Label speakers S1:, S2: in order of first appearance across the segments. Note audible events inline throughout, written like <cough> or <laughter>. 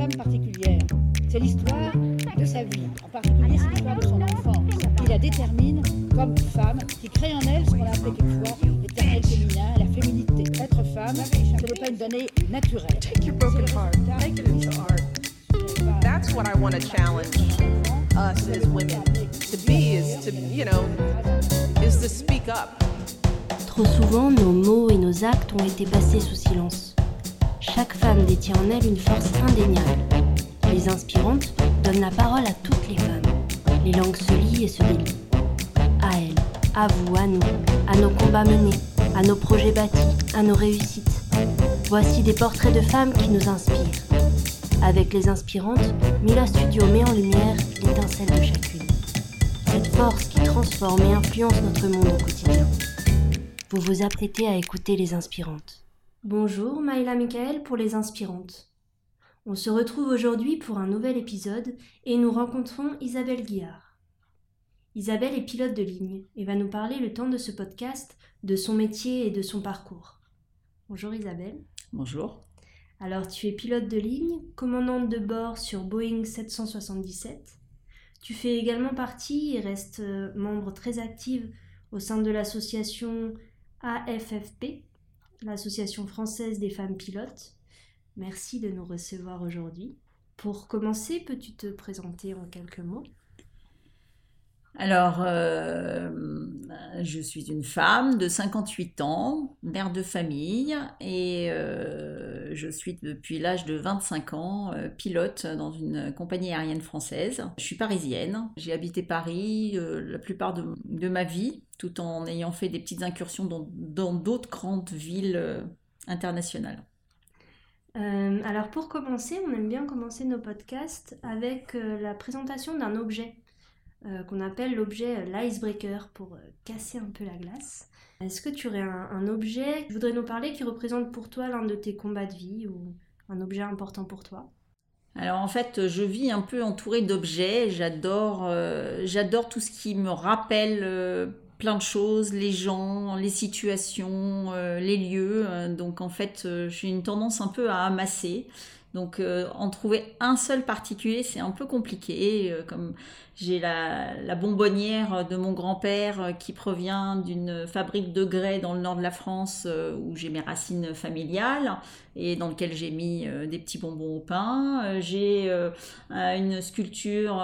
S1: femme particulière. C'est l'histoire de sa vie, en particulier c'est l'histoire de son enfance, qui la détermine comme femme, qui crée en elle ce qu'on a appelé quelquefois l'éternel féminin, la féminité. Être femme, ce n'est pas une donnée naturelle.
S2: Take your broken heart, make it into art. That's what I want to challenge us as women to be is to, you know, is to speak up.
S3: Trop souvent, nos mots et nos actes ont été passés sous silence. Détient en elle une force indéniable. Les inspirantes donnent la parole à toutes les femmes. Les langues se lient et se délient. À elles, à vous, à nous, à nos combats menés, à nos projets bâtis, à nos réussites. Voici des portraits de femmes qui nous inspirent. Avec les inspirantes, Mila Studio met en lumière l'étincelle de chacune. Cette force qui transforme et influence notre monde au quotidien. Vous vous apprêtez à écouter les inspirantes. Bonjour Maïla Michael pour les inspirantes. On se retrouve aujourd'hui pour un nouvel épisode et nous rencontrons Isabelle Guillard. Isabelle est pilote de ligne et va nous parler le temps de ce podcast de son métier et de son parcours. Bonjour Isabelle.
S4: Bonjour.
S3: Alors tu es pilote de ligne, commandante de bord sur Boeing 777. Tu fais également partie et restes euh, membre très active au sein de l'association AFFP, l'Association française des femmes pilotes. Merci de nous recevoir aujourd'hui. Pour commencer, peux-tu te présenter en quelques mots?
S4: Alors, euh, je suis une femme de 58 ans, mère de famille, et euh, je suis depuis l'âge de 25 ans euh, pilote dans une compagnie aérienne française. Je suis parisienne, j'ai habité Paris la plupart de, ma vie, tout en ayant fait des petites incursions dans d'autres grandes villes internationales.
S3: alors pour commencer, on aime bien commencer nos podcasts avec la présentation d'un objet euh, qu'on appelle l'objet euh, l'icebreaker pour euh, casser un peu la glace. Est-ce que tu aurais un, objet tu voudrais nous parler qui représente pour toi l'un de tes combats de vie ou un objet important pour toi?
S4: Alors en fait, je vis un peu entourée d'objets. J'adore, j'adore tout ce qui me rappelle plein de choses, les gens, les situations, les lieux. Donc en fait, j'ai une tendance un peu à amasser. Donc en trouver un seul particulier, c'est un peu compliqué. comme j'ai la, bonbonnière de mon grand-père euh, qui provient d'une fabrique de grès dans le nord de la France euh, où j'ai mes racines familiales et dans lequel j'ai mis euh, des petits bonbons au pain. J'ai une sculpture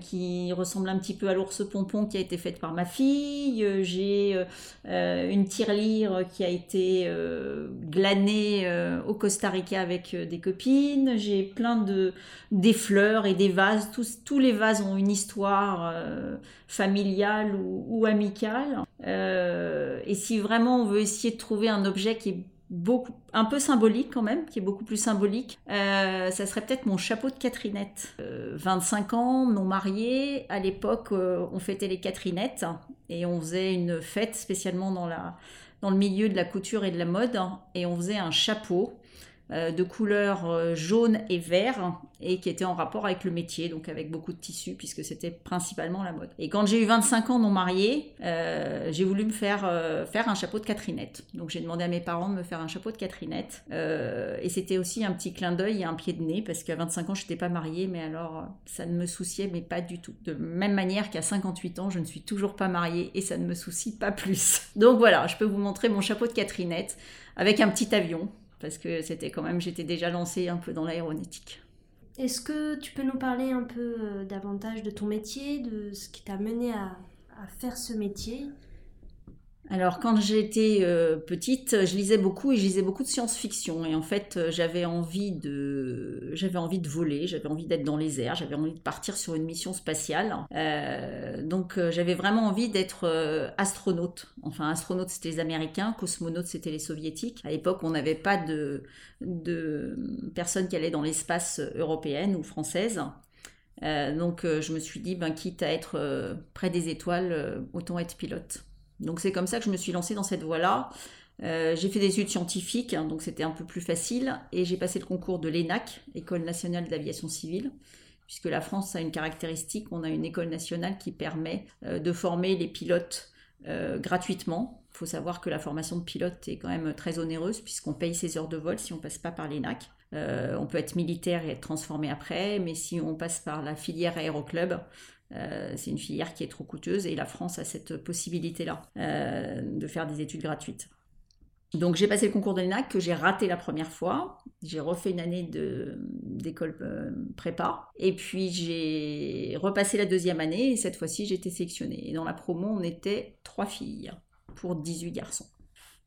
S4: qui ressemble un petit peu à l'ours pompon qui a été faite par ma fille. J'ai une tirelire qui a été glanée au Costa Rica avec des copines. J'ai plein de des fleurs et des vases. Tous, tous les vases ont une histoire euh, familiale ou, amicale. Euh, et si vraiment on veut essayer de trouver un objet qui est beaucoup, un peu symbolique quand même, qui est beaucoup plus symbolique, euh, ça serait peut-être mon chapeau de Catherinette. 25 ans, non marié, à l'époque on fêtait les Catherinettes et on faisait une fête spécialement dans, la, dans le milieu de la couture et de la mode et on faisait un chapeau de couleur jaune et vert et qui était en rapport avec le métier, donc avec beaucoup de tissus, puisque c'était principalement la mode. Et quand j'ai eu 25 ans non marié, euh, j'ai voulu me faire, euh, faire un chapeau de Catherinette. Donc j'ai demandé à mes parents de me faire un chapeau de Catherinette. Euh, et c'était aussi un petit clin d'œil et un pied de nez, parce qu'à 25 ans, je n'étais pas mariée, mais alors ça ne me souciait, mais pas du tout. De même manière qu'à 58 ans, je ne suis toujours pas mariée et ça ne me soucie pas plus. <laughs> Donc voilà, je peux vous montrer mon chapeau de Catherinette avec un petit avion, parce que c'était quand même, j'étais déjà lancée un peu dans l'aéronautique.
S3: Est-ce que tu peux nous parler un peu euh, davantage de ton métier, de ce qui t'a mené à, faire ce métier?
S4: Alors quand j'étais euh, petite, je lisais beaucoup et je lisais beaucoup de science-fiction et en fait euh, j'avais envie de j'avais envie de voler, j'avais envie d'être dans les airs, j'avais envie de partir sur une mission spatiale. donc j'avais vraiment envie d'être astronaute. Enfin astronaute c'était les Américains, cosmonaute c'était les Soviétiques. À l'époque on n'avait pas de de personnes qui allaient dans l'espace européenne ou française. donc je me suis dit, ben, quitte à être près des étoiles, autant être pilote. Donc c'est comme ça que je me suis lancée dans cette voie-là. Euh, j'ai fait des études scientifiques, hein, donc c'était un peu plus facile, et j'ai passé le concours de l'ENAC, École nationale d'aviation civile, puisque la France a une caractéristique, on a une école nationale qui permet euh, de former les pilotes euh, gratuitement. Il faut savoir que la formation de pilote est quand même très onéreuse puisqu'on paye ses heures de vol si on passe pas par l'ENAC. On peut être militaire et être transformé après, mais si on passe par la filière aéroclub, euh, c'est une filière qui est trop coûteuse et la France a cette possibilité-là euh, de faire des études gratuites. Donc j'ai passé le concours de l'ENAC que j'ai raté la première fois. J'ai refait une année d'école prépa. Et puis j'ai repassé la deuxième année et cette fois-ci j'ai été sélectionnée. Et dans la promo on était trois filles pour 18 garçons.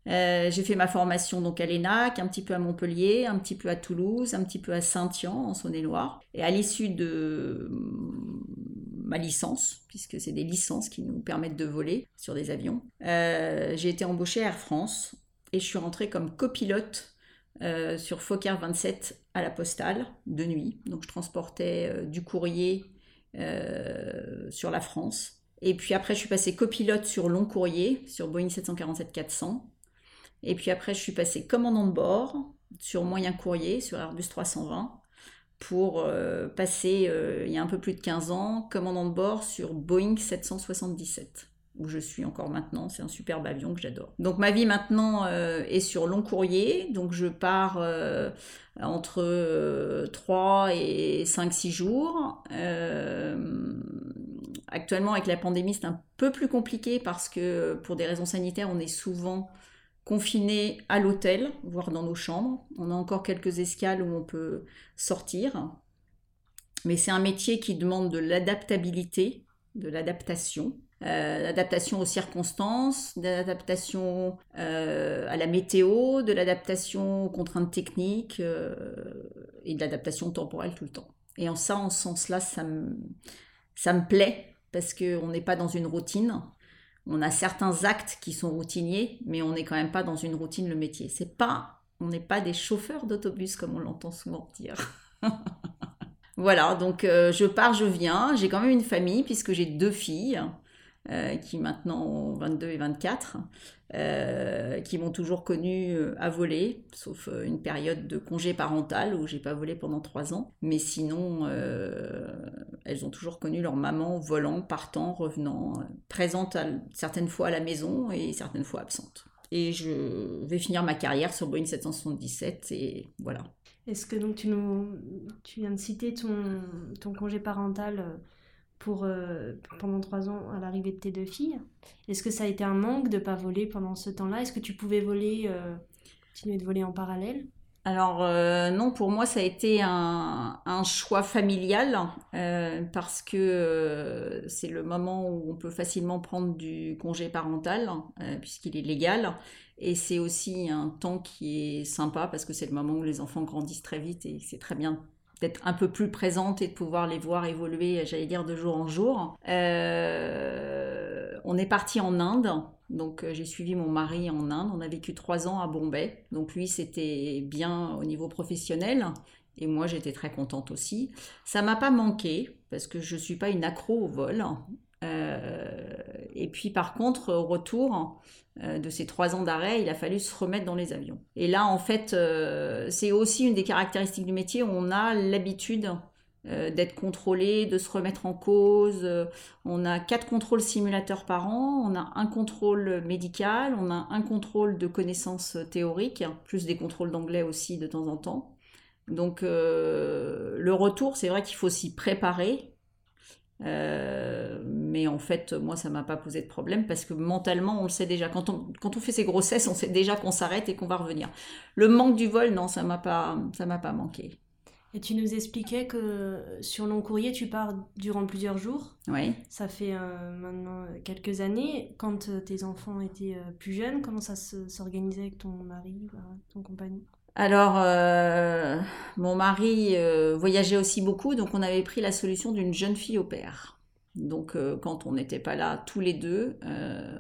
S4: Euh, j'ai fait ma formation donc à l'ENAC, un petit peu à Montpellier, un petit peu à Toulouse, un petit peu à Saint-Yan en Saône-et-Loire. Et à l'issue de ma licence, puisque c'est des licences qui nous permettent de voler sur des avions, euh, j'ai été embauchée à Air France et je suis rentrée comme copilote euh, sur Fokker 27 à la postale de nuit. Donc je transportais du courrier sur la France. Et puis après, je suis passée copilote sur long courrier, sur Boeing 747-400. Et puis après, je suis passée commandant de bord sur moyen courrier, sur Airbus 320, pour euh, passer, euh, il y a un peu plus de 15 ans, commandant de bord sur Boeing 777 où je suis encore maintenant. C'est un superbe avion que j'adore. Donc ma vie maintenant euh, est sur long courrier. Donc je pars entre 3 et 5-6 jours. actuellement avec la pandémie c'est un peu plus compliqué parce que pour des raisons sanitaires on est souvent confinés à l'hôtel, voire dans nos chambres. On a encore quelques escales où on peut sortir. Mais c'est un métier qui demande de l'adaptabilité, de l'adaptation. Euh, l'adaptation aux circonstances, de l'adaptation euh, à la météo, de l'adaptation aux contraintes techniques euh, et de l'adaptation temporelle tout le temps. Et en ça, en ce sens-là, ça me, ça me plaît parce qu'on n'est pas dans une routine on a certains actes qui sont routiniers, mais on n'est quand même pas dans une routine le métier. C'est pas, on n'est pas des chauffeurs d'autobus comme on l'entend souvent dire. <laughs> voilà, donc euh, je pars, je viens. J'ai quand même une famille puisque j'ai deux filles. Euh, qui maintenant ont 22 et 24, euh, qui m'ont toujours connu euh, à voler, sauf une période de congé parental où j'ai pas volé pendant trois ans. Mais sinon, elles ont toujours connu leur maman volant, partant, revenant, présente certaines fois à la maison et certaines fois absente. Et je vais finir ma carrière sur Boeing 777 et voilà.
S5: Est-ce que donc tu nous tu viens de citer ton, ton congé parental pour, euh, pendant trois ans à l'arrivée de tes deux filles. Est-ce que ça a été un manque de ne pas voler pendant ce temps-là? Est-ce que tu pouvais voler, euh, continuer de voler en parallèle?
S4: Alors euh, non, pour moi ça a été un, un choix familial parce que c'est le moment où on peut facilement prendre du congé parental puisqu'il est légal. Et c'est aussi un temps qui est sympa parce que c'est le moment où les enfants grandissent très vite et c'est très bien d'être un peu plus présente et de pouvoir les voir évoluer, j'allais dire, de jour en jour. Euh, on est parti en Inde, donc euh, j'ai suivi mon mari en Inde. On a vécu trois ans à Bombay, donc lui c'était bien au niveau professionnel. Et moi, j'étais très contente aussi. Ça m'a pas manqué parce que je suis pas une accro au vol. Euh, et puis, par contre, au retour, euh, de ces trois ans d'arrêt, il a fallu se remettre dans les avions. Et là, en fait, euh, c'est aussi une des caractéristiques du métier. On a l'habitude d'être contrôlé, de se remettre en cause. on a quatre contrôles simulateurs par an, on a un contrôle médical, on a un contrôle de connaissances théoriques, plus des contrôles d'anglais aussi de temps en temps. Donc le retour, c'est vrai qu'il faut s'y préparer. Euh, mais en fait, moi, ça m'a pas posé de problème parce que mentalement, on le sait déjà. Quand on, quand on fait ses grossesses, on sait déjà qu'on s'arrête et qu'on va revenir. Le manque du vol, non, ça m'a pas, ça m'a pas manqué.
S5: Et tu nous expliquais que sur long courrier, tu pars durant plusieurs jours.
S4: Oui.
S5: Ça fait euh, maintenant quelques années. Quand euh, tes enfants étaient plus jeunes, comment ça s'organisait avec ton mari, ton compagnon?
S4: Alors, euh, mon mari euh, voyageait aussi beaucoup, donc on avait pris la solution d'une jeune fille au père. Donc, euh, quand on n'était pas là tous les deux,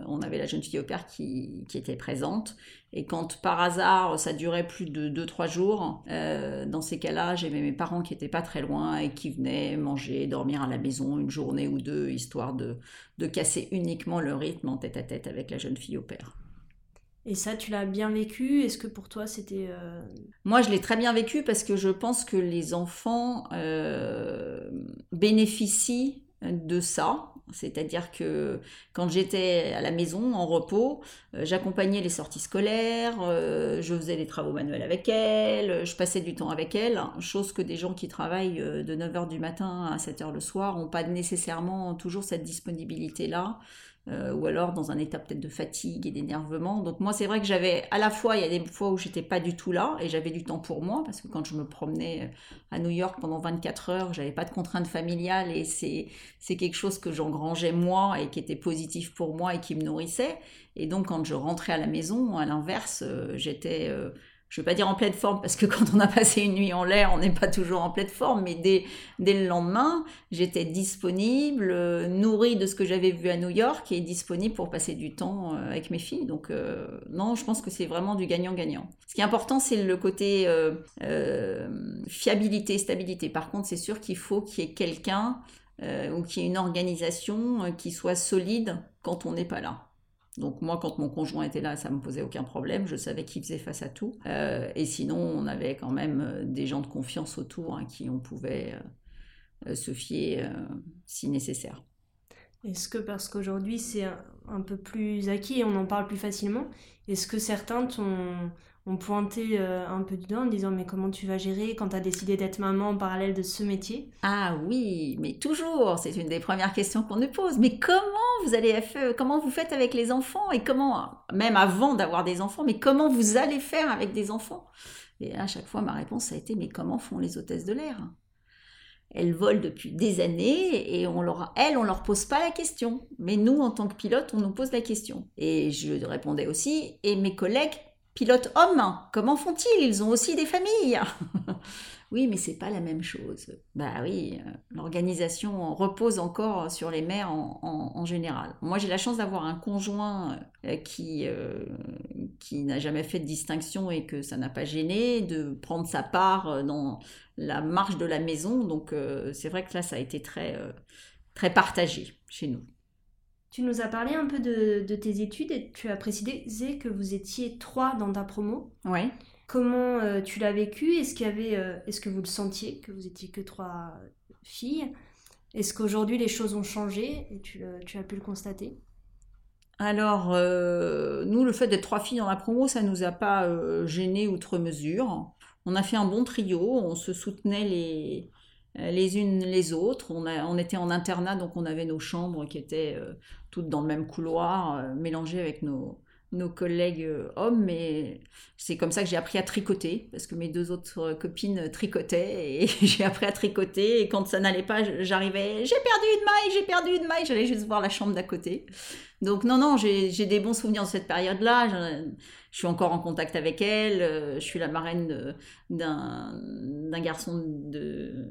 S4: on avait la jeune fille au père qui, était présente. Et quand par hasard ça durait plus de 2-3 jours, dans ces cas-là, j'avais mes parents qui n'étaient pas très loin et qui venaient manger, dormir à la maison une journée ou deux, histoire de, de casser uniquement le rythme en tête à tête avec la jeune fille au père.
S5: Et ça, tu l'as bien vécu? Est-ce que pour toi, c'était... Euh,
S4: Moi, je l'ai très bien vécu parce que je pense que les enfants euh, bénéficient de ça. C'est-à-dire que quand j'étais à la maison, en repos, euh, j'accompagnais les sorties scolaires, je faisais des travaux manuels avec elle, je passais du temps avec elle, chose que des gens qui travaillent de 9h du matin à 7h le soir n'ont pas nécessairement toujours cette disponibilité-là. Euh, ou alors dans un état peut-être de fatigue et d'énervement. Donc moi c'est vrai que j'avais à la fois, il y a des fois où j'étais pas du tout là et j'avais du temps pour moi parce que quand je me promenais euh, à New York pendant 24 heures, j'avais pas de contraintes familiales et c'est, c'est quelque chose que j'engrangeais moi et qui était positif pour moi et qui me nourrissait. Et donc quand je rentrais à la maison, à l'inverse, euh, j'étais je ne vais pas dire en pleine forme, parce que <laughs> quand on a passé une nuit en l'air, on n'est pas toujours en pleine forme, mais dès, le lendemain, j'étais disponible, euh, nourrie de ce que j'avais vu à New York et disponible pour passer du temps euh, avec mes filles. Donc euh, non, je pense que c'est vraiment du gagnant-gagnant. Ce qui est important, c'est le côté fiabilité, stabilité. Par contre, c'est sûr qu'il faut qu'il y ait quelqu'un ou qu'il y ait une organisation qui soit solide quand on n'est pas là. Donc moi, quand mon conjoint était là, ça me posait aucun problème. Je savais qu'il faisait face à tout. Euh, et sinon, on avait quand même euh, des gens de confiance autour à hein, qui on pouvait euh, se fier si nécessaire.
S3: Est-ce que parce qu'aujourd'hui c'est un, peu plus acquis et on en parle plus facilement, est-ce que certains t'ont ont pointé euh, un peu dedans en disant mais comment tu vas gérer quand tu as décidé d'être maman en parallèle de ce métier?
S4: Ah oui, mais toujours, c'est une des premières questions qu'on nous pose. Mais comment vous allez comment vous faites avec les enfants et comment même avant d'avoir des enfants, mais comment vous allez faire avec des enfants? Et à chaque fois ma réponse a été mais comment font les hôtesses de l'air? Elles volent depuis des années et on leur, elles, on leur pose pas la question. Mais nous, en tant que pilote, on nous pose la question. Et je répondais aussi, et mes collègues pilotes hommes, comment font-ils? Ils ont aussi des familles. <laughs> oui, mais c'est pas la même chose. Bah oui, euh, l'organisation repose encore sur les mères en, général. Moi, j'ai la chance d'avoir un conjoint euh, qui, euh, qui n'a jamais fait de distinction et que ça n'a pas gêné, de prendre sa part dans la marche de la maison. Donc, c'est vrai que là, ça a été très, très partagé chez nous.
S3: Tu nous as parlé un peu de, tes études et tu as précisé que vous étiez trois dans ta promo.
S4: Oui.
S3: Comment euh, tu l'as vécu? Est-ce qu'il y avait, euh, est-ce que vous le sentiez que vous étiez que trois filles? Est-ce qu'aujourd'hui les choses ont changé et tu, as pu le constater?
S4: Alors, euh, nous, le fait d'être trois filles dans la promo, ça nous a pas gêné outre mesure. On a fait un bon trio, on se soutenait les, euh, les unes les autres. On, était en internat, donc on avait nos chambres qui étaient euh, toutes dans le même couloir, euh, mélangées avec nos, collègues hommes. Mais c'est comme ça que j'ai appris à tricoter, parce que mes deux autres copines tricotaient, et <laughs> j'ai appris à tricoter. Et quand ça n'allait pas, j'arrivais, j'ai perdu une maille, j'ai perdu une maille, j'allais juste voir la chambre d'à côté. Donc non, non, j'ai des bons souvenirs de cette période-là. Je, suis encore en contact avec elle. Je suis la marraine d'un garçon de,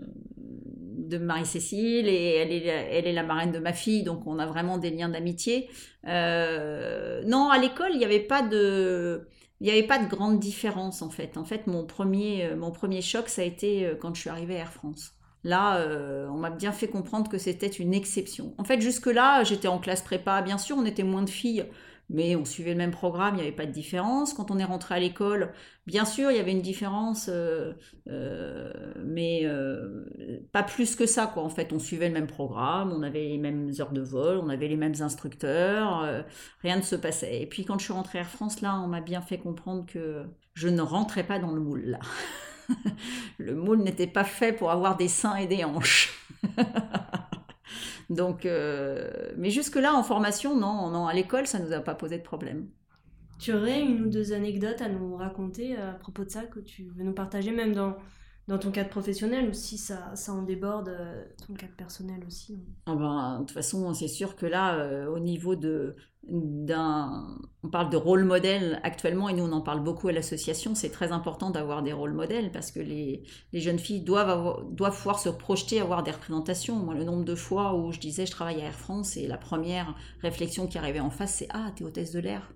S4: de Marie-Cécile et elle est, elle est la marraine de ma fille, donc on a vraiment des liens d'amitié. Euh, non, à l'école, il n'y avait pas de... Il n'y avait pas de grande différence en fait. En fait, mon premier, mon premier choc, ça a été euh, quand je suis arrivée à Air France. Là, euh, on m'a bien fait comprendre que c'était une exception. En fait, jusque-là, j'étais en classe prépa. Bien sûr, on était moins de filles mais on suivait le même programme, il n'y avait pas de différence. Quand on est rentré à l'école, bien sûr, il y avait une différence, euh, euh, mais euh, pas plus que ça, quoi. En fait, on suivait le même programme, on avait les mêmes heures de vol, on avait les mêmes instructeurs, rien ne se passait. Et puis quand je suis rentrée à Air France, là, on m'a bien fait comprendre que je ne rentrais pas dans le moule, <laughs> le moule n'était pas fait pour avoir des seins et des hanches. <laughs> Donc, euh, mais jusque-là, en formation, non, non, à l'école, ça ne nous a pas posé de problème.
S3: Tu aurais une ou deux anecdotes à nous raconter euh, à propos de ça que tu veux nous partager, même dans, dans ton cadre professionnel ou si ça, ça en déborde euh, ton cadre personnel aussi
S4: ah ben, De toute façon, c'est sûr que là, au niveau de, d'un... On parle de rôle modèle actuellement et nous on en parle beaucoup à l'association. C'est très important d'avoir des rôles modèles parce que les, les jeunes filles doivent, doivent pouvoir se projeter, avoir des représentations. Moi, le nombre de fois où je disais je travaille à Air France et la première réflexion qui arrivait en face c'est Ah, t'es hôtesse de l'air.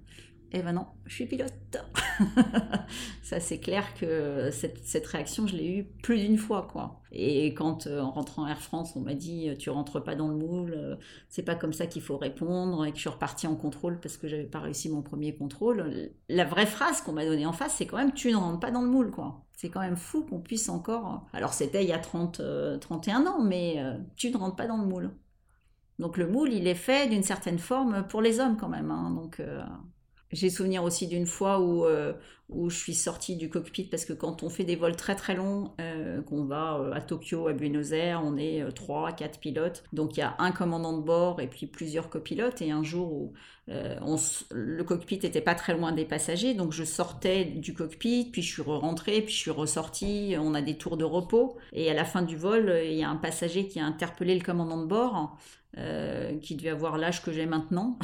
S4: Eh ben non, je suis pilote. <laughs> ça c'est clair que cette, cette, réaction, je l'ai eue plus d'une fois quoi. Et quand euh, en rentrant Air France, on m'a dit tu rentres pas dans le moule, euh, c'est pas comme ça qu'il faut répondre et que je suis repartie en contrôle parce que j'avais pas réussi mon premier contrôle. La vraie phrase qu'on m'a donnée en face, c'est quand même tu ne rentres pas dans le moule quoi. C'est quand même fou qu'on puisse encore. Alors c'était il y a 30, 31 euh, ans, mais tu ne rentres pas dans le moule. Donc le moule, il est fait d'une certaine forme pour les hommes quand même. Hein. Donc euh, j'ai souvenir aussi d'une fois où, euh, où je suis sortie du cockpit parce que quand on fait des vols très très longs, euh, qu'on va euh, à Tokyo, à Buenos Aires, on est 3, 4 pilotes. Donc il y a un commandant de bord et puis plusieurs copilotes. Et un jour où le cockpit n'était pas très loin des passagers, donc je sortais du cockpit, puis je suis rentrée, puis je suis ressortie. On a des tours de repos. Et à la fin du vol, il y a un passager qui a interpellé le commandant de bord euh, qui devait avoir l'âge que j'ai maintenant.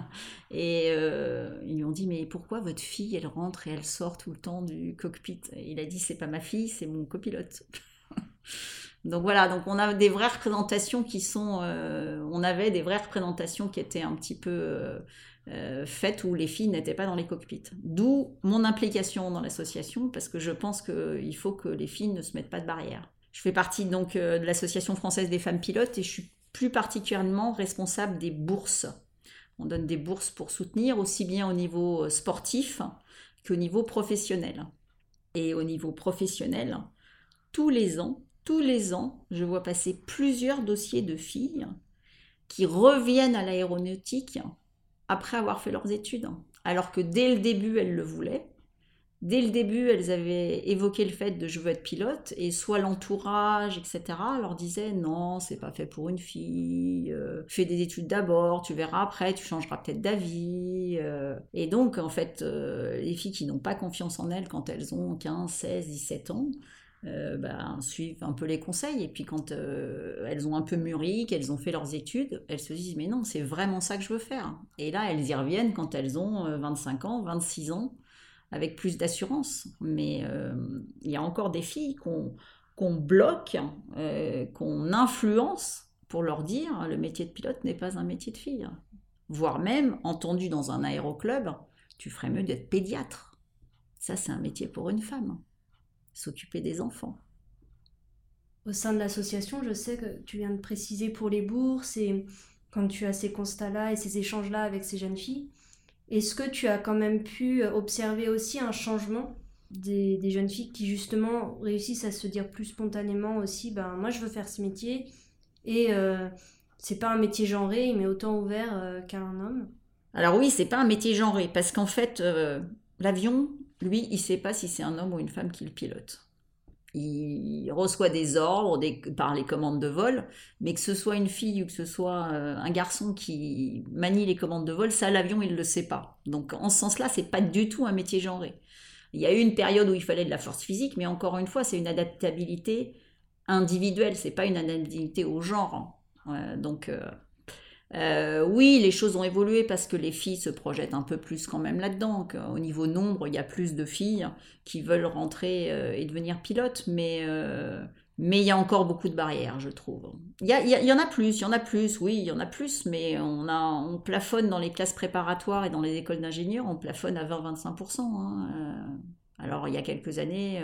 S4: <laughs> et euh, ils lui ont dit Mais pourquoi votre fille, elle rentre et elle sort tout le temps du cockpit? Il a dit C'est pas ma fille, c'est mon copilote. <laughs> donc voilà, donc on a des vraies représentations qui sont. Euh, on avait des vraies représentations qui étaient un petit peu. faites où les filles n'étaient pas dans les cockpits. D'où mon implication dans l'association, parce que je pense qu'il faut que les filles ne se mettent pas de barrière. Je fais partie donc de l'association française des femmes pilotes et je suis plus particulièrement responsable des bourses. On donne des bourses pour soutenir aussi bien au niveau euh, sportif qu'au niveau professionnel. Et au niveau professionnel, tous les ans, tous les ans, je vois passer plusieurs dossiers de filles qui reviennent à l'aéronautique après avoir fait leurs études. Alors que dès le début, elles le voulaient, dès le début, elles avaient évoqué le fait de je veux être pilote, et soit l'entourage, etc., leur disait non, c'est pas fait pour une fille, euh, fais des études d'abord, tu verras après, tu changeras peut-être d'avis. Euh. Et donc, en fait, euh, les filles qui n'ont pas confiance en elles quand elles ont 15, 16, 17 ans, ben, suivent un peu les conseils. Et puis quand elles ont un peu mûri, qu'elles ont fait leurs études, elles se disent mais non, c'est vraiment ça que je veux faire. Et là, elles y reviennent quand elles ont 25 ans, 26 ans avec plus d'assurance. Mais euh, il y a encore des filles qu'on bloque, euh, qu'on influence pour leur dire le métier de pilote n'est pas un métier de fille. Voire même, entendu dans un aéroclub, tu ferais mieux d'être pédiatre. Ça, c'est un métier pour une femme. S'occuper des enfants.
S3: Au sein de l'association, je sais que tu viens de préciser pour les bourses et quand tu as ces constats-là et ces échanges-là avec ces jeunes filles, est-ce que tu as quand même pu euh, observer aussi un changement des, jeunes filles qui justement réussissent à se dire plus spontanément aussi, ben moi je veux faire ce métier et euh, c'est pas un métier genré, mais autant ouvert euh, qu'un homme?
S4: Alors oui, c'est pas un métier genré parce qu'en fait l'avion, lui, il sait pas si c'est un homme ou une femme qui le pilote il reçoit des ordres par les commandes de vol, mais que ce soit une fille ou que ce soit euh, un garçon qui manie les commandes de vol, ça l'avion il le sait pas. Donc en ce sens-là, c'est pas du tout un métier genré. Il y a eu une période où il fallait de la force physique, mais encore une fois, c'est une adaptabilité individuelle, c'est pas une adaptabilité au genre. Hein. donc euh, euh, oui, les choses ont évolué parce que les filles se projettent un peu plus quand même là-dedans. Au niveau nombre, il y a plus de filles qui veulent rentrer euh, et devenir pilotes, mais, euh, mais il y a encore beaucoup de barrières, je trouve. Il y, en a plus, il y en a plus, oui, il y en a plus, mais on, a, on plafonne dans les classes préparatoires et dans les écoles d'ingénieurs, on plafonne à 20-25%. Hein, alors il y a quelques années,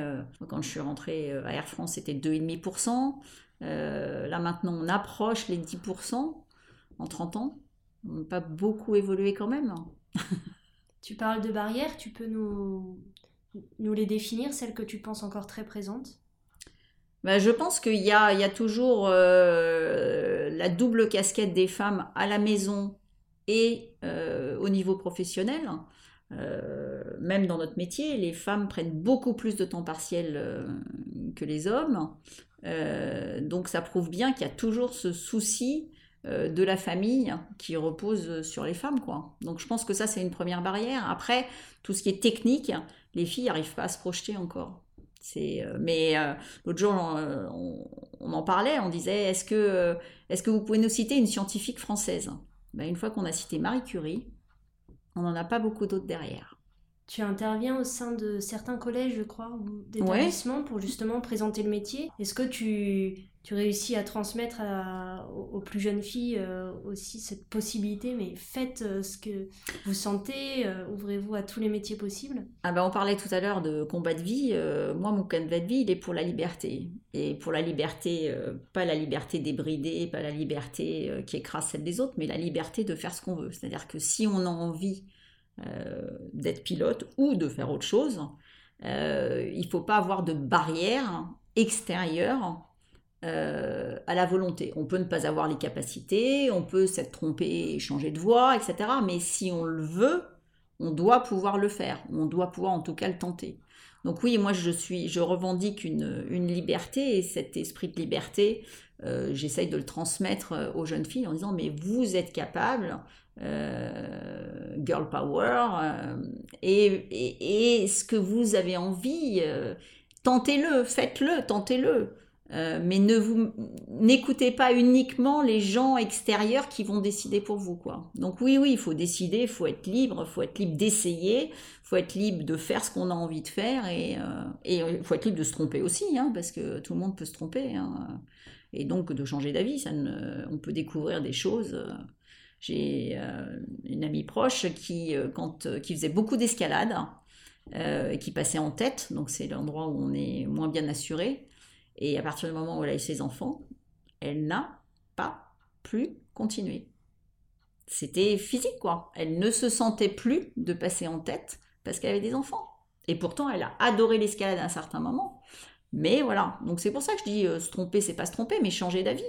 S4: quand je suis rentrée à Air France, c'était 2,5%. là maintenant, on approche les 10% en 30 ans. On n'a pas beaucoup évolué quand même. <laughs>
S3: tu parles de barrières, tu peux nous, nous les définir, celles que tu penses encore très présentes?
S4: Bah, je pense qu'il y a, il y a toujours euh, la double casquette des femmes à la maison et euh, au niveau professionnel. Euh, même dans notre métier, les femmes prennent beaucoup plus de temps partiel que les hommes. donc ça prouve bien qu'il y a toujours ce souci de la famille qui repose sur les femmes. Quoi. Donc je pense que ça, c'est une première barrière. Après, tout ce qui est technique, les filles n'arrivent pas à se projeter encore. C'est, euh, mais euh, l'autre jour, on, en parlait, on disait, est-ce que, est-ce que vous pouvez nous citer une scientifique française? Ben, Une fois qu'on a cité Marie Curie, on n'en a pas beaucoup d'autres derrière.
S3: Tu interviens au sein de certains collèges, je crois, ou d'établissements pour justement présenter le métier. Est-ce que tu, tu réussis à transmettre aux, plus jeunes filles euh, aussi cette possibilité, mais faites euh, ce que vous sentez, euh, ouvrez-vous à tous les métiers possibles.
S4: Ah ben on parlait tout à l'heure de combat de vie. moi, mon combat de vie, il est pour la liberté. Et pour la liberté, pas la liberté débridée, pas la liberté qui écrase celle des autres, mais la liberté de faire ce qu'on veut. C'est-à-dire que si on a envie d'être pilote ou de faire autre chose, il ne faut pas avoir de barrière extérieure à la volonté. On peut ne pas avoir les capacités, on peut s'être trompé et changer de voie, etc. Mais si on le veut, on doit pouvoir le faire. On doit pouvoir en tout cas le tenter. Donc oui, moi je suis, je revendique une, liberté et cet esprit de liberté, euh, j'essaye de le transmettre euh, aux jeunes filles en disant mais vous êtes capables, euh, girl power, et, et, ce que vous avez envie, tentez-le, faites-le, tentez-le. Mais ne vous n'écoutez pas uniquement les gens extérieurs qui vont décider pour vous quoi. Donc oui oui, il faut décider, il faut être libre, il faut être libre d'essayer, faut être libre de faire ce qu'on a envie de faire et il euh, faut être libre de se tromper aussi, hein, parce que tout le monde peut se tromper. Hein. et donc de changer d'avis, ça on peut découvrir des choses. J'ai euh, une amie proche qui, euh, quand, qui faisait beaucoup d'escalade, qui passait en tête, donc c'est l'endroit où on est moins bien assuré. Et à partir du moment où elle a eu ses enfants, elle n'a pas plus continué. C'était physique, quoi. Elle ne se sentait plus de passer en tête parce qu'elle avait des enfants. Et pourtant, elle a adoré l'escalade à un certain moment. Mais voilà, donc c'est pour ça que je dis euh, se tromper, c'est pas se tromper, mais changer d'avis.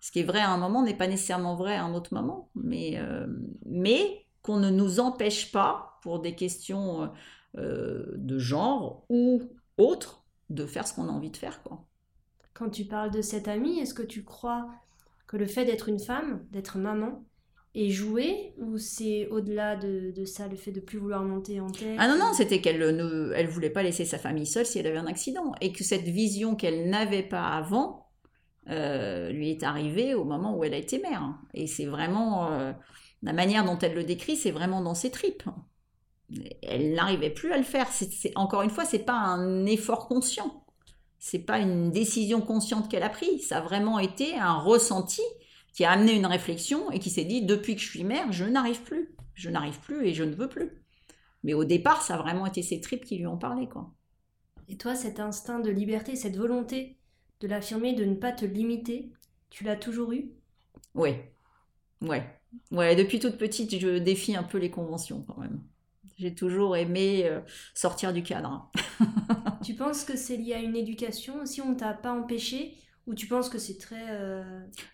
S4: Ce qui est vrai à un moment n'est pas nécessairement vrai à un autre moment. Mais, euh, mais qu'on ne nous empêche pas, pour des questions euh, de genre ou autres, de faire ce qu'on a envie de faire. Quoi.
S3: Quand tu parles de cette amie, est-ce que tu crois que le fait d'être une femme, d'être maman, et jouer ou c'est au-delà de, ça le fait de plus vouloir monter en tête
S4: Ah non non, c'était qu'elle ne elle voulait pas laisser sa famille seule si elle avait un accident et que cette vision qu'elle n'avait pas avant euh, lui est arrivée au moment où elle a été mère et c'est vraiment euh, la manière dont elle le décrit, c'est vraiment dans ses tripes. Elle n'arrivait plus à le faire. C'est, encore une fois, c'est pas un effort conscient. C'est pas une décision consciente qu'elle a prise. Ça a vraiment été un ressenti qui a amené une réflexion et qui s'est dit depuis que je suis mère, je n'arrive plus, je n'arrive plus et je ne veux plus. Mais au départ, ça a vraiment été ses tripes qui lui ont parlé, quoi.
S3: Et toi, cet instinct de liberté, cette volonté de l'affirmer, de ne pas te limiter, tu l'as toujours eu?
S4: Oui, ouais, ouais. Depuis toute petite, je défie un peu les conventions quand même. J'ai toujours aimé euh, sortir du cadre. <laughs>
S3: tu penses que c'est lié à une éducation Si on t'a pas empêché? Ou tu penses que c'est très... Euh,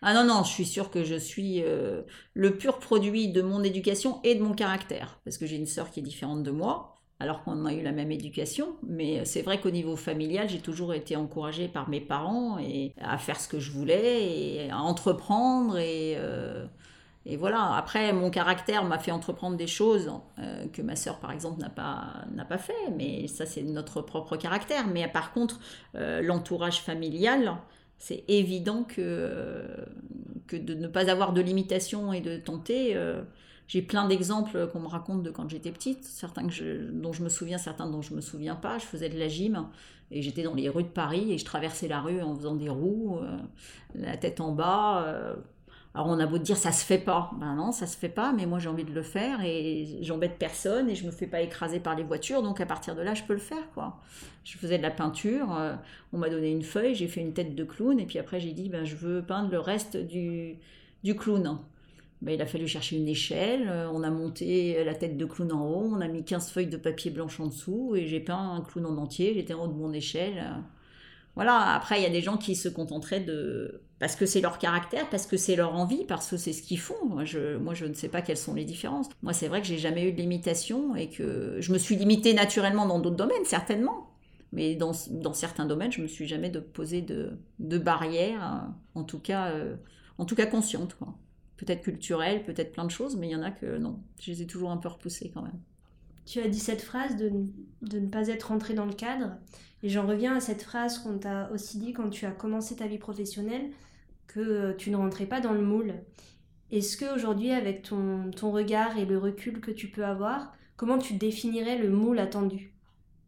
S4: ah non, non, je suis sûre que je suis euh, le pur produit de mon éducation et de mon caractère. Parce que j'ai une sœur qui est différente de moi, alors qu'on a eu la même éducation. Mais c'est vrai qu'au niveau familial, j'ai toujours été encouragée par mes parents et à faire ce que je voulais et à entreprendre. Et, euh, et voilà, après, mon caractère m'a fait entreprendre des choses que ma sœur, par exemple, n'a pas, n'a pas fait. Mais ça, c'est notre propre caractère. Mais par contre, l'entourage familial c'est évident que, que de ne pas avoir de limitation et de tenter. Euh, j'ai plein d'exemples qu'on me raconte de quand j'étais petite, certains dont je me souviens, certains dont je me souviens pas. Je faisais de la gym et j'étais dans les rues de Paris et je traversais la rue en faisant des roues, euh, la tête en bas. Euh, alors on a beau dire ça se fait pas, ben non ça se fait pas, mais moi j'ai envie de le faire et j'embête personne et je me fais pas écraser par les voitures, donc à partir de là je peux le faire quoi. Je faisais de la peinture, euh, on m'a donné une feuille, j'ai fait une tête de clown et puis après j'ai dit ben je veux peindre le reste du, du clown. Ben, il a fallu chercher une échelle, euh, on a monté la tête de clown en haut, on a mis 15 feuilles de papier blanche en dessous et j'ai peint un clown en entier, j'étais en haut de mon échelle. Voilà, après il y a des gens qui se contenteraient de parce que c'est leur caractère, parce que c'est leur envie, parce que c'est ce qu'ils font. Moi je, ne sais pas quelles sont les différences. Moi, c'est vrai que j'ai jamais eu de limitation et que je me suis limitée naturellement dans d'autres domaines, certainement. Mais dans, certains domaines, je me suis jamais de poser de, de barrières, en tout cas, euh, en tout cas consciente. Peut-être culturelle, peut-être plein de choses, mais il y en a que non. Je les ai toujours un peu repoussées quand même.
S3: Tu as dit cette phrase de, de ne pas être rentré dans le cadre. Et j'en reviens à cette phrase qu'on t'a aussi dit quand tu as commencé ta vie professionnelle que euh, tu ne rentrais pas dans le moule. Est-ce qu'aujourd'hui, avec ton, ton regard et le recul que tu peux avoir, comment tu définirais le moule attendu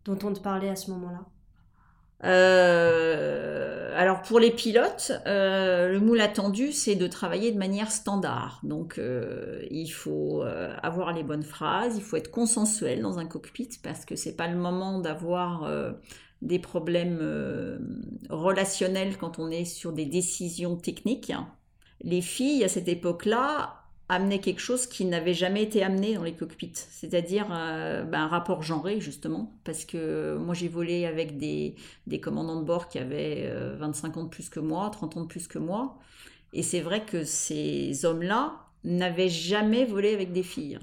S3: dont on te parlait à ce moment-là?
S4: Euh, alors pour les pilotes, euh, le moule attendu, c'est de travailler de manière standard. Donc il faut avoir les bonnes phrases, il faut être consensuel dans un cockpit parce que c'est pas le moment d'avoir des problèmes euh, relationnels quand on est sur des décisions techniques. Les filles, à cette époque-là, amenait quelque chose qui n'avait jamais été amené dans les cockpits, c'est-à-dire euh, ben, un rapport genré justement, parce que moi j'ai volé avec des, des, commandants de bord qui avaient 25 ans de plus que moi, 30 ans de plus que moi, et c'est vrai que ces hommes-là n'avaient jamais volé avec des filles,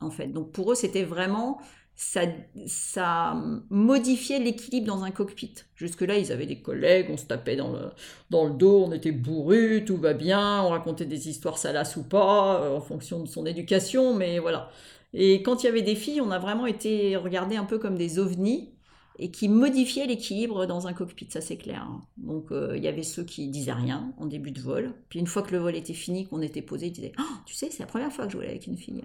S4: en fait. Donc pour eux c'était vraiment ça, ça modifiait l'équilibre dans un cockpit. Jusque-là, ils avaient des collègues, on se tapait dans le, dans le dos, on était bourrus, tout va bien, on racontait des histoires salaces ou pas, euh, en fonction de son éducation, mais voilà. Et quand il y avait des filles, on a vraiment été regardés un peu comme des ovnis et qui modifiaient l'équilibre dans un cockpit, ça c'est clair. Hein. Donc euh, il y avait ceux qui disaient rien en début de vol, puis une fois que le vol était fini, qu'on était posé, ils disaient oh, Tu sais, c'est la première fois que je volais avec une fille.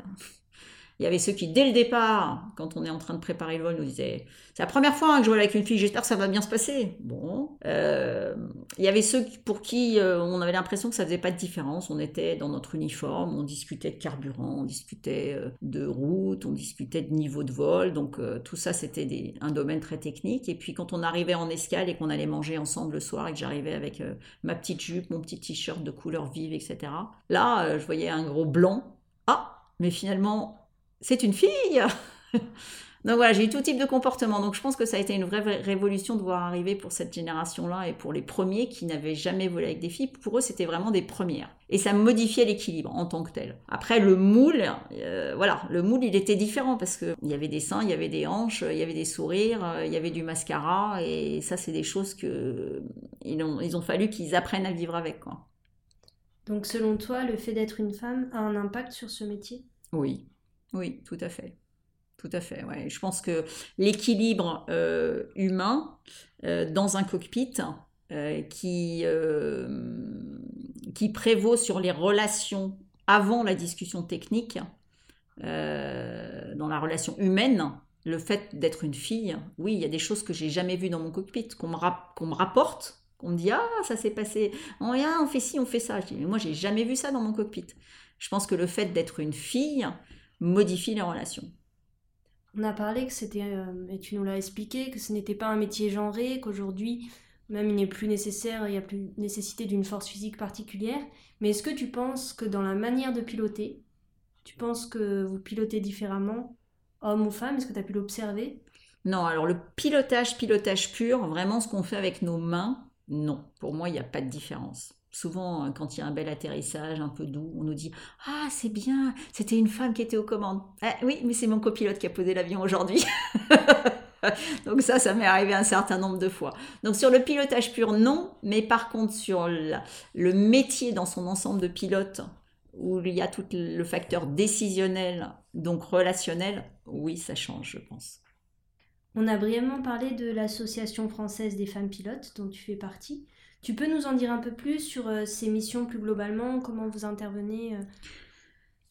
S4: Il y avait ceux qui, dès le départ, quand on est en train de préparer le vol, nous disaient C'est la première fois que je vole avec une fille, j'espère que ça va bien se passer. Bon. Euh, il y avait ceux pour qui euh, on avait l'impression que ça faisait pas de différence. On était dans notre uniforme, on discutait de carburant, on discutait euh, de route, on discutait de niveau de vol. Donc tout ça, c'était un domaine très technique. Et puis quand on arrivait en escale et qu'on allait manger ensemble le soir et que j'arrivais avec ma petite jupe, mon petit t-shirt de couleur vive, etc. Là, je voyais un gros blanc. Ah, mais finalement, c'est une fille <laughs> Donc voilà, j'ai eu tout type de comportement. Donc je pense que ça a été une vraie révolution de voir arriver pour cette génération-là et pour les premiers qui n'avaient jamais volé avec des filles. Pour eux, c'était vraiment des premières. Et ça modifiait l'équilibre en tant que tel. Après, le moule, euh, voilà, le moule, il était différent parce qu'il y avait des seins, il y avait des hanches, il y avait des sourires, euh, il y avait du mascara. Et ça, c'est des choses que ils ont, ils ont fallu qu'ils apprennent à vivre avec. Quoi.
S3: Donc selon toi, le fait d'être une femme a un impact sur ce métier?
S4: Oui, oui, tout à fait. Tout à fait. Ouais. Je pense que l'équilibre euh, humain euh, dans un cockpit euh, qui, qui prévaut sur les relations avant la discussion technique, dans la relation humaine, le fait d'être une fille, oui, il y a des choses que j'ai jamais vues dans mon cockpit, qu'on me, me, rapporte, qu'on me dit ah ça s'est passé, oh, on fait ci, on fait ça. Je dis mais moi j'ai jamais vu ça dans mon cockpit. Je pense que le fait d'être une fille, modifie les relations.
S3: On a parlé que c'était, euh, et tu nous l'as expliqué, que ce n'était pas un métier genré, qu'aujourd'hui, même il n'est plus nécessaire, il n'y a plus nécessité d'une force physique particulière. Mais est-ce que tu penses que dans la manière de piloter, tu penses que vous pilotez différemment, homme ou femme? Est-ce que tu as pu l'observer?
S4: Non, alors le pilotage, pilotage pur, vraiment ce qu'on fait avec nos mains, non. Pour moi, il n'y a pas de différence. Souvent, euh, quand il y a un bel atterrissage un peu doux, on nous dit Ah, c'est bien, c'était une femme qui était aux commandes. Ah, oui, mais c'est mon copilote qui a posé l'avion aujourd'hui. <laughs> Donc, ça, ça m'est arrivé un certain nombre de fois. Donc, sur le pilotage pur, non, mais par contre, sur le métier dans son ensemble de pilote, où il y a tout le facteur décisionnel, donc relationnel, oui, ça change, je pense.
S3: On a brièvement parlé de l'Association française des femmes pilotes, dont tu fais partie. Tu peux nous en dire un peu plus sur euh, ces missions plus globalement, comment vous intervenez euh?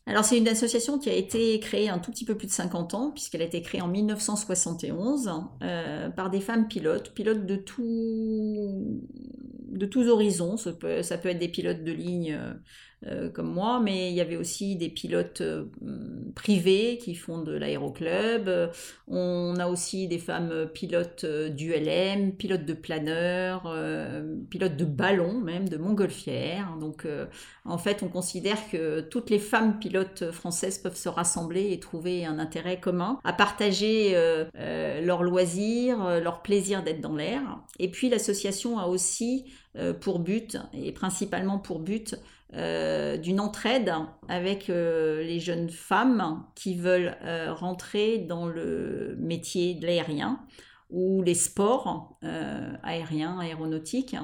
S4: Alors c'est une association qui a été créée un tout petit peu plus de 50 ans, puisqu'elle a été créée en 1971 euh, par des femmes pilotes, pilotes de, tout, de tous horizons. Ça peut, ça peut être des pilotes de ligne euh, comme moi, mais il y avait aussi des pilotes euh, privés qui font de l'aéroclub. On a aussi des femmes pilotes euh, d'ULM, pilotes de planeurs, pilotes de ballons même, de montgolfières. Donc en fait, on considère que toutes les femmes pilotes françaises peuvent se rassembler et trouver un intérêt commun à partager leurs loisirs, leur plaisir d'être dans l'air. Et puis l'association a aussi pour but, et principalement pour but, euh, d'une entraide avec euh, les jeunes femmes qui veulent euh, rentrer dans le métier de l'aérien ou les sports aériens, aéronautiques.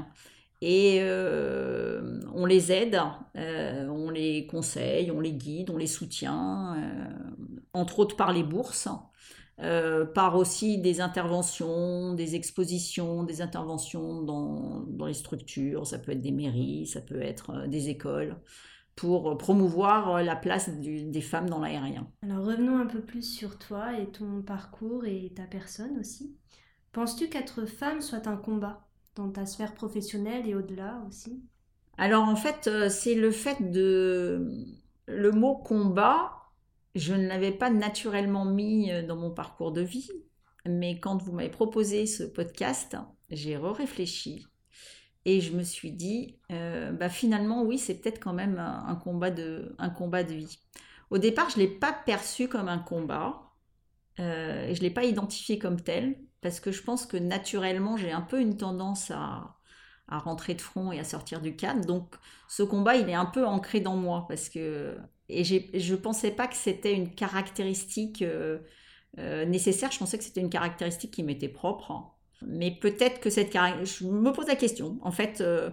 S4: Et on les aide, on les conseille, on les guide, on les soutient, entre autres par les bourses. Euh, par aussi des interventions, des expositions, des interventions dans, les structures, ça peut être des mairies, ça peut être euh, des écoles, pour promouvoir euh, la place des femmes dans l'aérien.
S3: Alors revenons un peu plus sur toi et ton parcours et ta personne aussi. Penses-tu qu'être femme soit un combat dans ta sphère professionnelle et au-delà aussi?
S4: Alors en fait, c'est le fait de... Le mot combat, je ne l'avais pas naturellement mis euh, dans mon parcours de vie, mais quand vous m'avez proposé ce podcast, j'ai réfléchi Et je me suis dit, euh, bah finalement, oui, c'est peut-être quand même un, combat de, un combat de vie. Au départ, je ne l'ai pas perçu comme un combat. Euh, et je ne l'ai pas identifié comme tel. Parce que je pense que naturellement, j'ai un peu une tendance à, à rentrer de front et à sortir du cadre. Donc ce combat, il est un peu ancré dans moi. Parce que, et je ne pensais pas que c'était une caractéristique euh, nécessaire. Je pensais que c'était une caractéristique qui m'était propre. Mais peut-être que cette caractéristique... Je me pose la question. En fait, euh,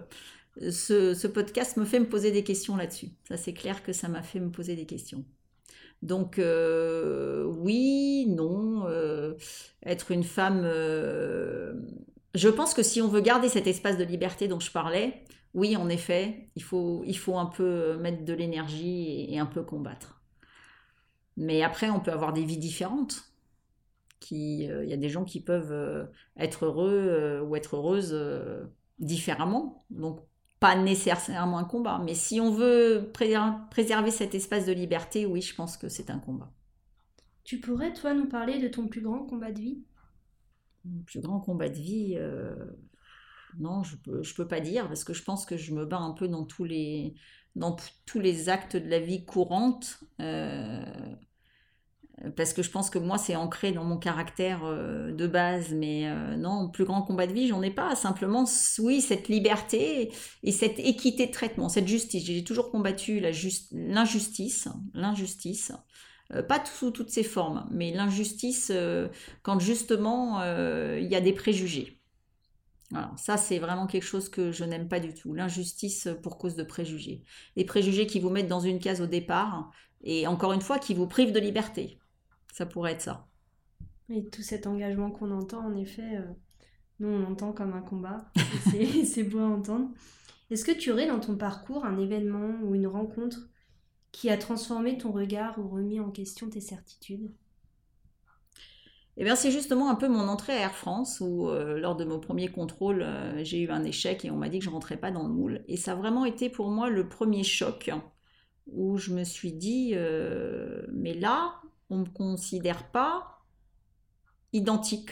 S4: ce, podcast me fait me poser des questions là-dessus. Ça, c'est clair que ça m'a fait me poser des questions. Donc, euh, oui, non. Euh, être une femme... je pense que si on veut garder cet espace de liberté dont je parlais, oui, en effet, il faut, il faut un peu mettre de l'énergie et un peu combattre. Mais après, on peut avoir des vies différentes il euh, y a des gens qui peuvent euh, être heureux euh, ou être heureuses différemment. Donc, pas nécessairement un combat. Mais si on veut préserver cet espace de liberté, oui, je pense que c'est un combat.
S3: Tu pourrais, toi, nous parler de ton plus grand combat de vie?
S4: Mon plus grand combat de vie Non, je peux, peux pas dire, parce que je pense que je me bats un peu dans tous les, actes de la vie courante parce que je pense que moi c'est ancré dans mon caractère euh, de base, mais euh, non, plus grand combat de vie, j'en ai pas. Simplement, oui, cette liberté et cette équité de traitement, cette justice. J'ai toujours combattu l'injustice, l'injustice, euh, pas sous toutes ses formes, mais l'injustice quand justement il y a des préjugés. Ça c'est vraiment quelque chose que je n'aime pas du tout. L'injustice pour cause de préjugés. Des préjugés qui vous mettent dans une case au départ et encore une fois qui vous privent de liberté. Ça pourrait être ça.
S3: Et tout cet engagement qu'on entend, en effet, euh, nous on entend comme un combat. <laughs> C'est beau à entendre. Est-ce que tu aurais dans ton parcours un événement ou une rencontre qui a transformé ton regard ou remis en question tes certitudes?
S4: Eh bien, c'est justement un peu mon entrée à Air France où, euh, lors de mon premier contrôle, euh, j'ai eu un échec et on m'a dit que je ne rentrais pas dans le moule. Et ça a vraiment été pour moi le premier choc où je me suis dit, mais là, on ne me considère pas identique.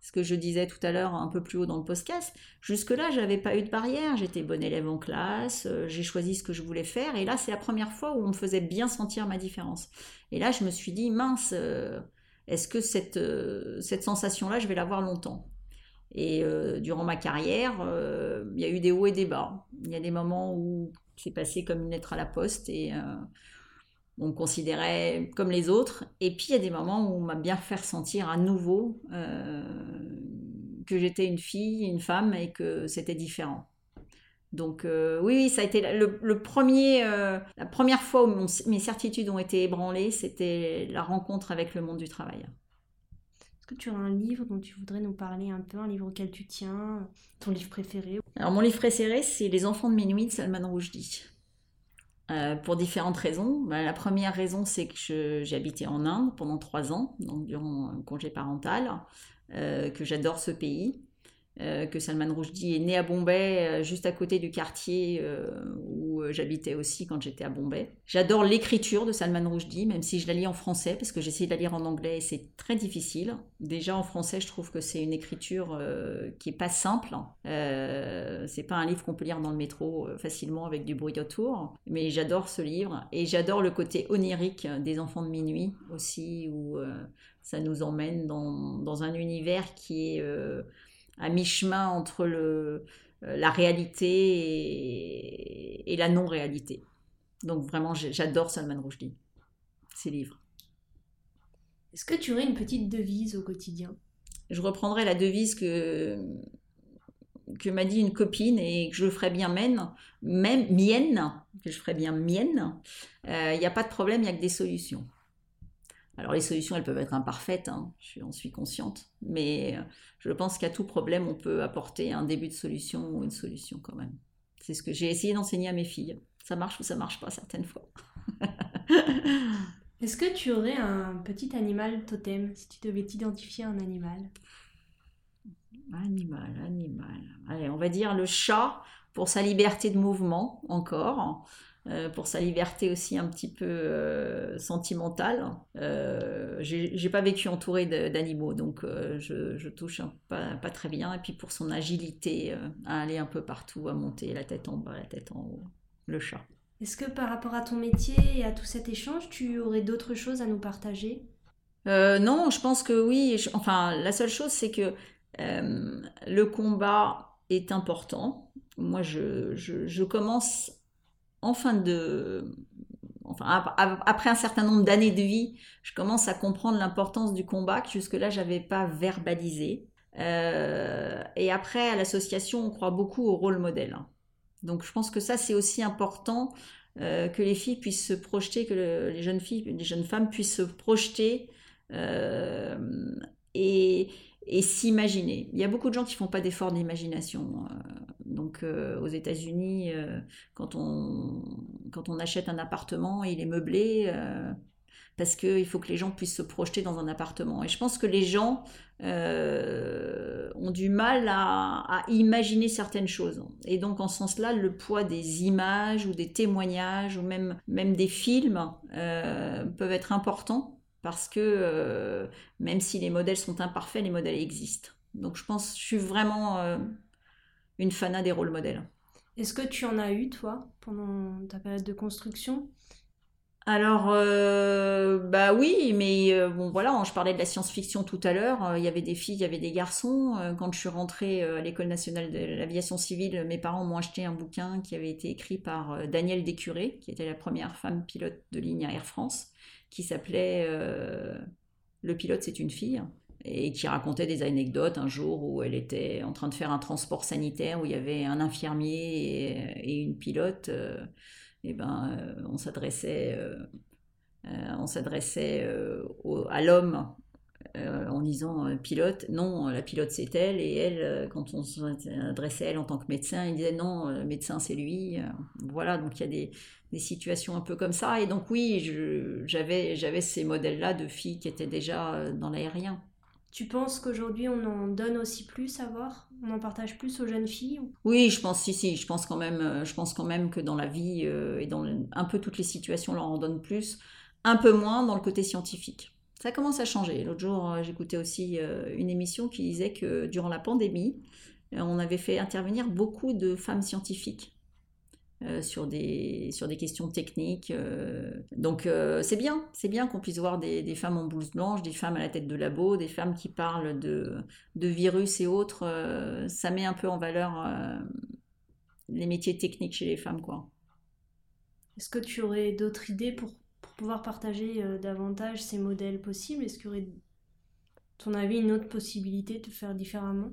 S4: Ce que je disais tout à l'heure un peu plus haut dans le podcast, jusque-là, j'avais pas eu de barrière, j'étais bonne élève en classe, euh, j'ai choisi ce que je voulais faire, et là, c'est la première fois où on me faisait bien sentir ma différence. Et là, je me suis dit, mince, euh, est-ce que cette, euh, cette sensation-là, je vais l'avoir longtemps? Et durant ma carrière, il y a eu des hauts et des bas. Il y a des moments où c'est passé comme une lettre à la poste et on me considérait comme les autres. Et puis il y a des moments où on m'a bien fait ressentir à nouveau euh, que j'étais une fille, une femme et que c'était différent. Donc euh, oui, ça a été le, premier, euh, la première fois où mes certitudes ont été ébranlées, c'était la rencontre avec le monde du travail.
S3: Est-ce que tu as un livre dont tu voudrais nous parler un peu, un livre auquel tu tiens, ton livre préféré
S4: Alors mon livre préféré, c'est Les enfants de minuit de Salman Rushdie. Euh, pour différentes raisons. Bah, la première raison, c'est que j'ai habité en Inde pendant trois ans, donc durant un congé parental, euh, que j'adore ce pays. Euh, que Salman Rushdie est né à Bombay, euh, juste à côté du quartier euh, où j'habitais aussi quand j'étais à Bombay. J'adore l'écriture de Salman Rushdie, même si je la lis en français, parce que j'essaie de la lire en anglais et c'est très difficile. Déjà en français, je trouve que c'est une écriture qui est pas simple. c'est pas un livre qu'on peut lire dans le métro facilement avec du bruit autour, mais j'adore ce livre et j'adore le côté onirique des enfants de minuit aussi, où ça nous emmène dans, dans un univers qui est à mi-chemin entre le, euh, la réalité et, la non-réalité. Donc vraiment, j'adore Salman Rushdie, ses livres.
S3: Est-ce que tu aurais une petite devise au quotidien?
S4: Je reprendrai la devise que, que m'a dit une copine et que je ferai bien mienne, même mienne, que je ferai bien mienne. Il euh, n'y a pas de problème, il n'y a que des solutions. Alors les solutions, elles peuvent être imparfaites, hein, je en suis consciente, mais euh, je pense qu'à tout problème, on peut apporter un début de solution ou une solution quand même. C'est ce que j'ai essayé d'enseigner à mes filles. Ça marche ou ça marche pas certaines fois. <laughs>
S3: Est-ce que tu aurais un petit animal totem si tu devais t'identifier à un animal?
S4: Animal, animal. Allez, on va dire le chat pour sa liberté de mouvement encore. Euh, pour sa liberté aussi un petit peu euh, sentimentale. Euh, j'ai pas vécu entouré d'animaux, donc je, touche pas, pas, très bien. Et puis pour son agilité à aller un peu partout, à monter la tête en bas, la tête en haut, le chat.
S3: Est-ce que par rapport à ton métier et à tout cet échange, tu aurais d'autres choses à nous partager?
S4: Non, je pense que oui. Enfin, la seule chose, c'est que le combat est important. Moi, je, je, je commence de, enfin, après un certain nombre d'années de vie, je commence à comprendre l'importance du combat que jusque-là, j'avais pas verbalisé. Euh, et après, à l'association, on croit beaucoup au rôle modèle. Donc, je pense que ça, c'est aussi important euh, que les filles puissent se projeter, que les jeunes filles, les jeunes femmes puissent se projeter euh, et, et s'imaginer. Il y a beaucoup de gens qui font pas d'efforts d'imagination. Donc euh, aux États-Unis, euh, quand, on, quand on achète un appartement, il est meublé euh, parce qu'il faut que les gens puissent se projeter dans un appartement. Et je pense que les gens ont du mal à, imaginer certaines choses. Et donc en ce sens-là, le poids des images ou des témoignages ou même, même des films peuvent être importants parce que même si les modèles sont imparfaits, les modèles existent. Donc je pense, je suis vraiment une fana des rôles modèles.
S3: Est-ce que tu en as eu, toi, pendant ta période de construction?
S4: Alors, euh, bah oui, mais euh, bon voilà, je parlais de la science-fiction tout à l'heure. Euh, il y avait des filles, il y avait des garçons. quand je suis rentrée à l'école nationale de l'aviation civile, mes parents m'ont acheté un bouquin qui avait été écrit par Danielle Décuré, qui était la première femme pilote de ligne à Air France, qui s'appelait Le pilote, c'est une fille et qui racontait des anecdotes un jour où elle était en train de faire un transport sanitaire où il y avait un infirmier et, une pilote. Euh, et ben, euh, on s'adressait, euh, on s'adressait à l'homme en disant pilote. Non, la pilote c'est elle et elle, quand on s'adressait à elle en tant que médecin, il disait non, le médecin c'est lui. voilà, donc il y a des, des situations un peu comme ça. Et donc oui, j'avais, j'avais ces modèles-là de filles qui étaient déjà dans l'aérien.
S3: Tu penses qu'aujourd'hui on en donne aussi plus à voir? On en partage plus aux jeunes filles
S4: Oui, je pense si si, je pense quand même euh, je pense quand même que dans la vie euh, et dans un peu toutes les situations on en donne plus, un peu moins dans le côté scientifique. Ça commence à changer. L'autre jour, euh, j'écoutais aussi une émission qui disait que durant la pandémie, on avait fait intervenir beaucoup de femmes scientifiques euh, sur, des, sur des questions techniques. Euh. Donc euh, c'est bien, c'est bien qu'on puisse voir des, femmes en blouse blanche, des femmes à la tête de labo, des femmes qui parlent de, de virus et autres. ça met un peu en valeur les métiers techniques chez les femmes. quoi.
S3: Est-ce que tu aurais d'autres idées pour, pour pouvoir partager davantage ces modèles possibles? Est-ce qu'il y aurait, ton avis, une autre possibilité de faire différemment?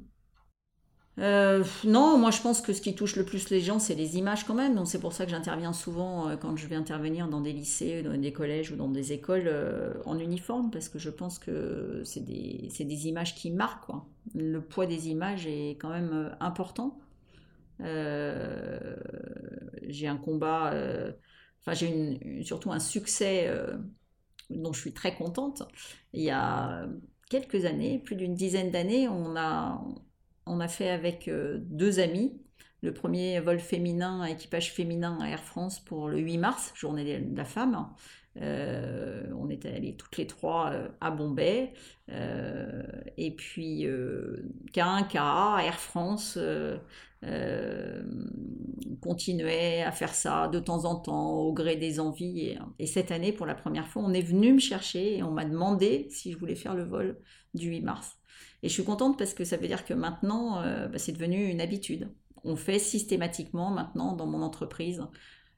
S4: Euh, non, moi je pense que ce qui touche le plus les gens, c'est les images quand même. Donc c'est pour ça que j'interviens souvent euh, quand je vais intervenir dans des lycées, dans des collèges ou dans des écoles euh, en uniforme, parce que je pense que c'est des, des, images qui marquent. Le poids des images est quand même important. j'ai un combat, enfin j'ai surtout un succès dont je suis très contente. Il y a quelques années, plus d'une dizaine d'années, on a on a fait avec euh, deux amis le premier vol féminin, équipage féminin à Air France pour le 8 mars, journée de la femme. Euh, on était allés toutes les trois euh, à Bombay. et puis K1, Air France continuait à faire ça de temps en temps au gré des envies. Et, cette année, pour la première fois, on est venu me chercher et on m'a demandé si je voulais faire le vol du 8 mars. Et je suis contente parce que ça veut dire que maintenant, euh, bah, c'est devenu une habitude. On fait systématiquement maintenant dans mon entreprise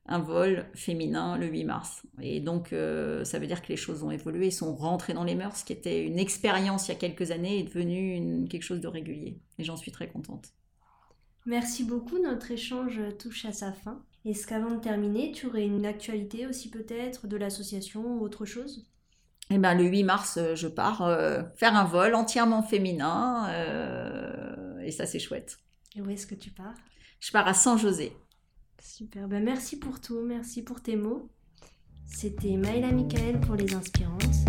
S4: un vol féminin le 8 mars. Et donc, euh, ça veut dire que les choses ont évolué, sont rentrées dans les mœurs, ce qui était une expérience il y a quelques années est devenu quelque chose de régulier. Et j'en suis très contente.
S3: Merci beaucoup, notre échange touche à sa fin. Est-ce qu'avant de terminer, tu aurais une actualité aussi peut-être de l'association ou autre chose?
S4: Et eh ben, le 8 mars, euh, je pars euh, faire un vol entièrement féminin. Euh, et ça, c'est chouette.
S3: Et où est-ce que tu pars?
S4: Je pars à San José.
S3: Super. Ben, merci pour tout. Merci pour tes mots. C'était Maëla Michael pour Les Inspirantes.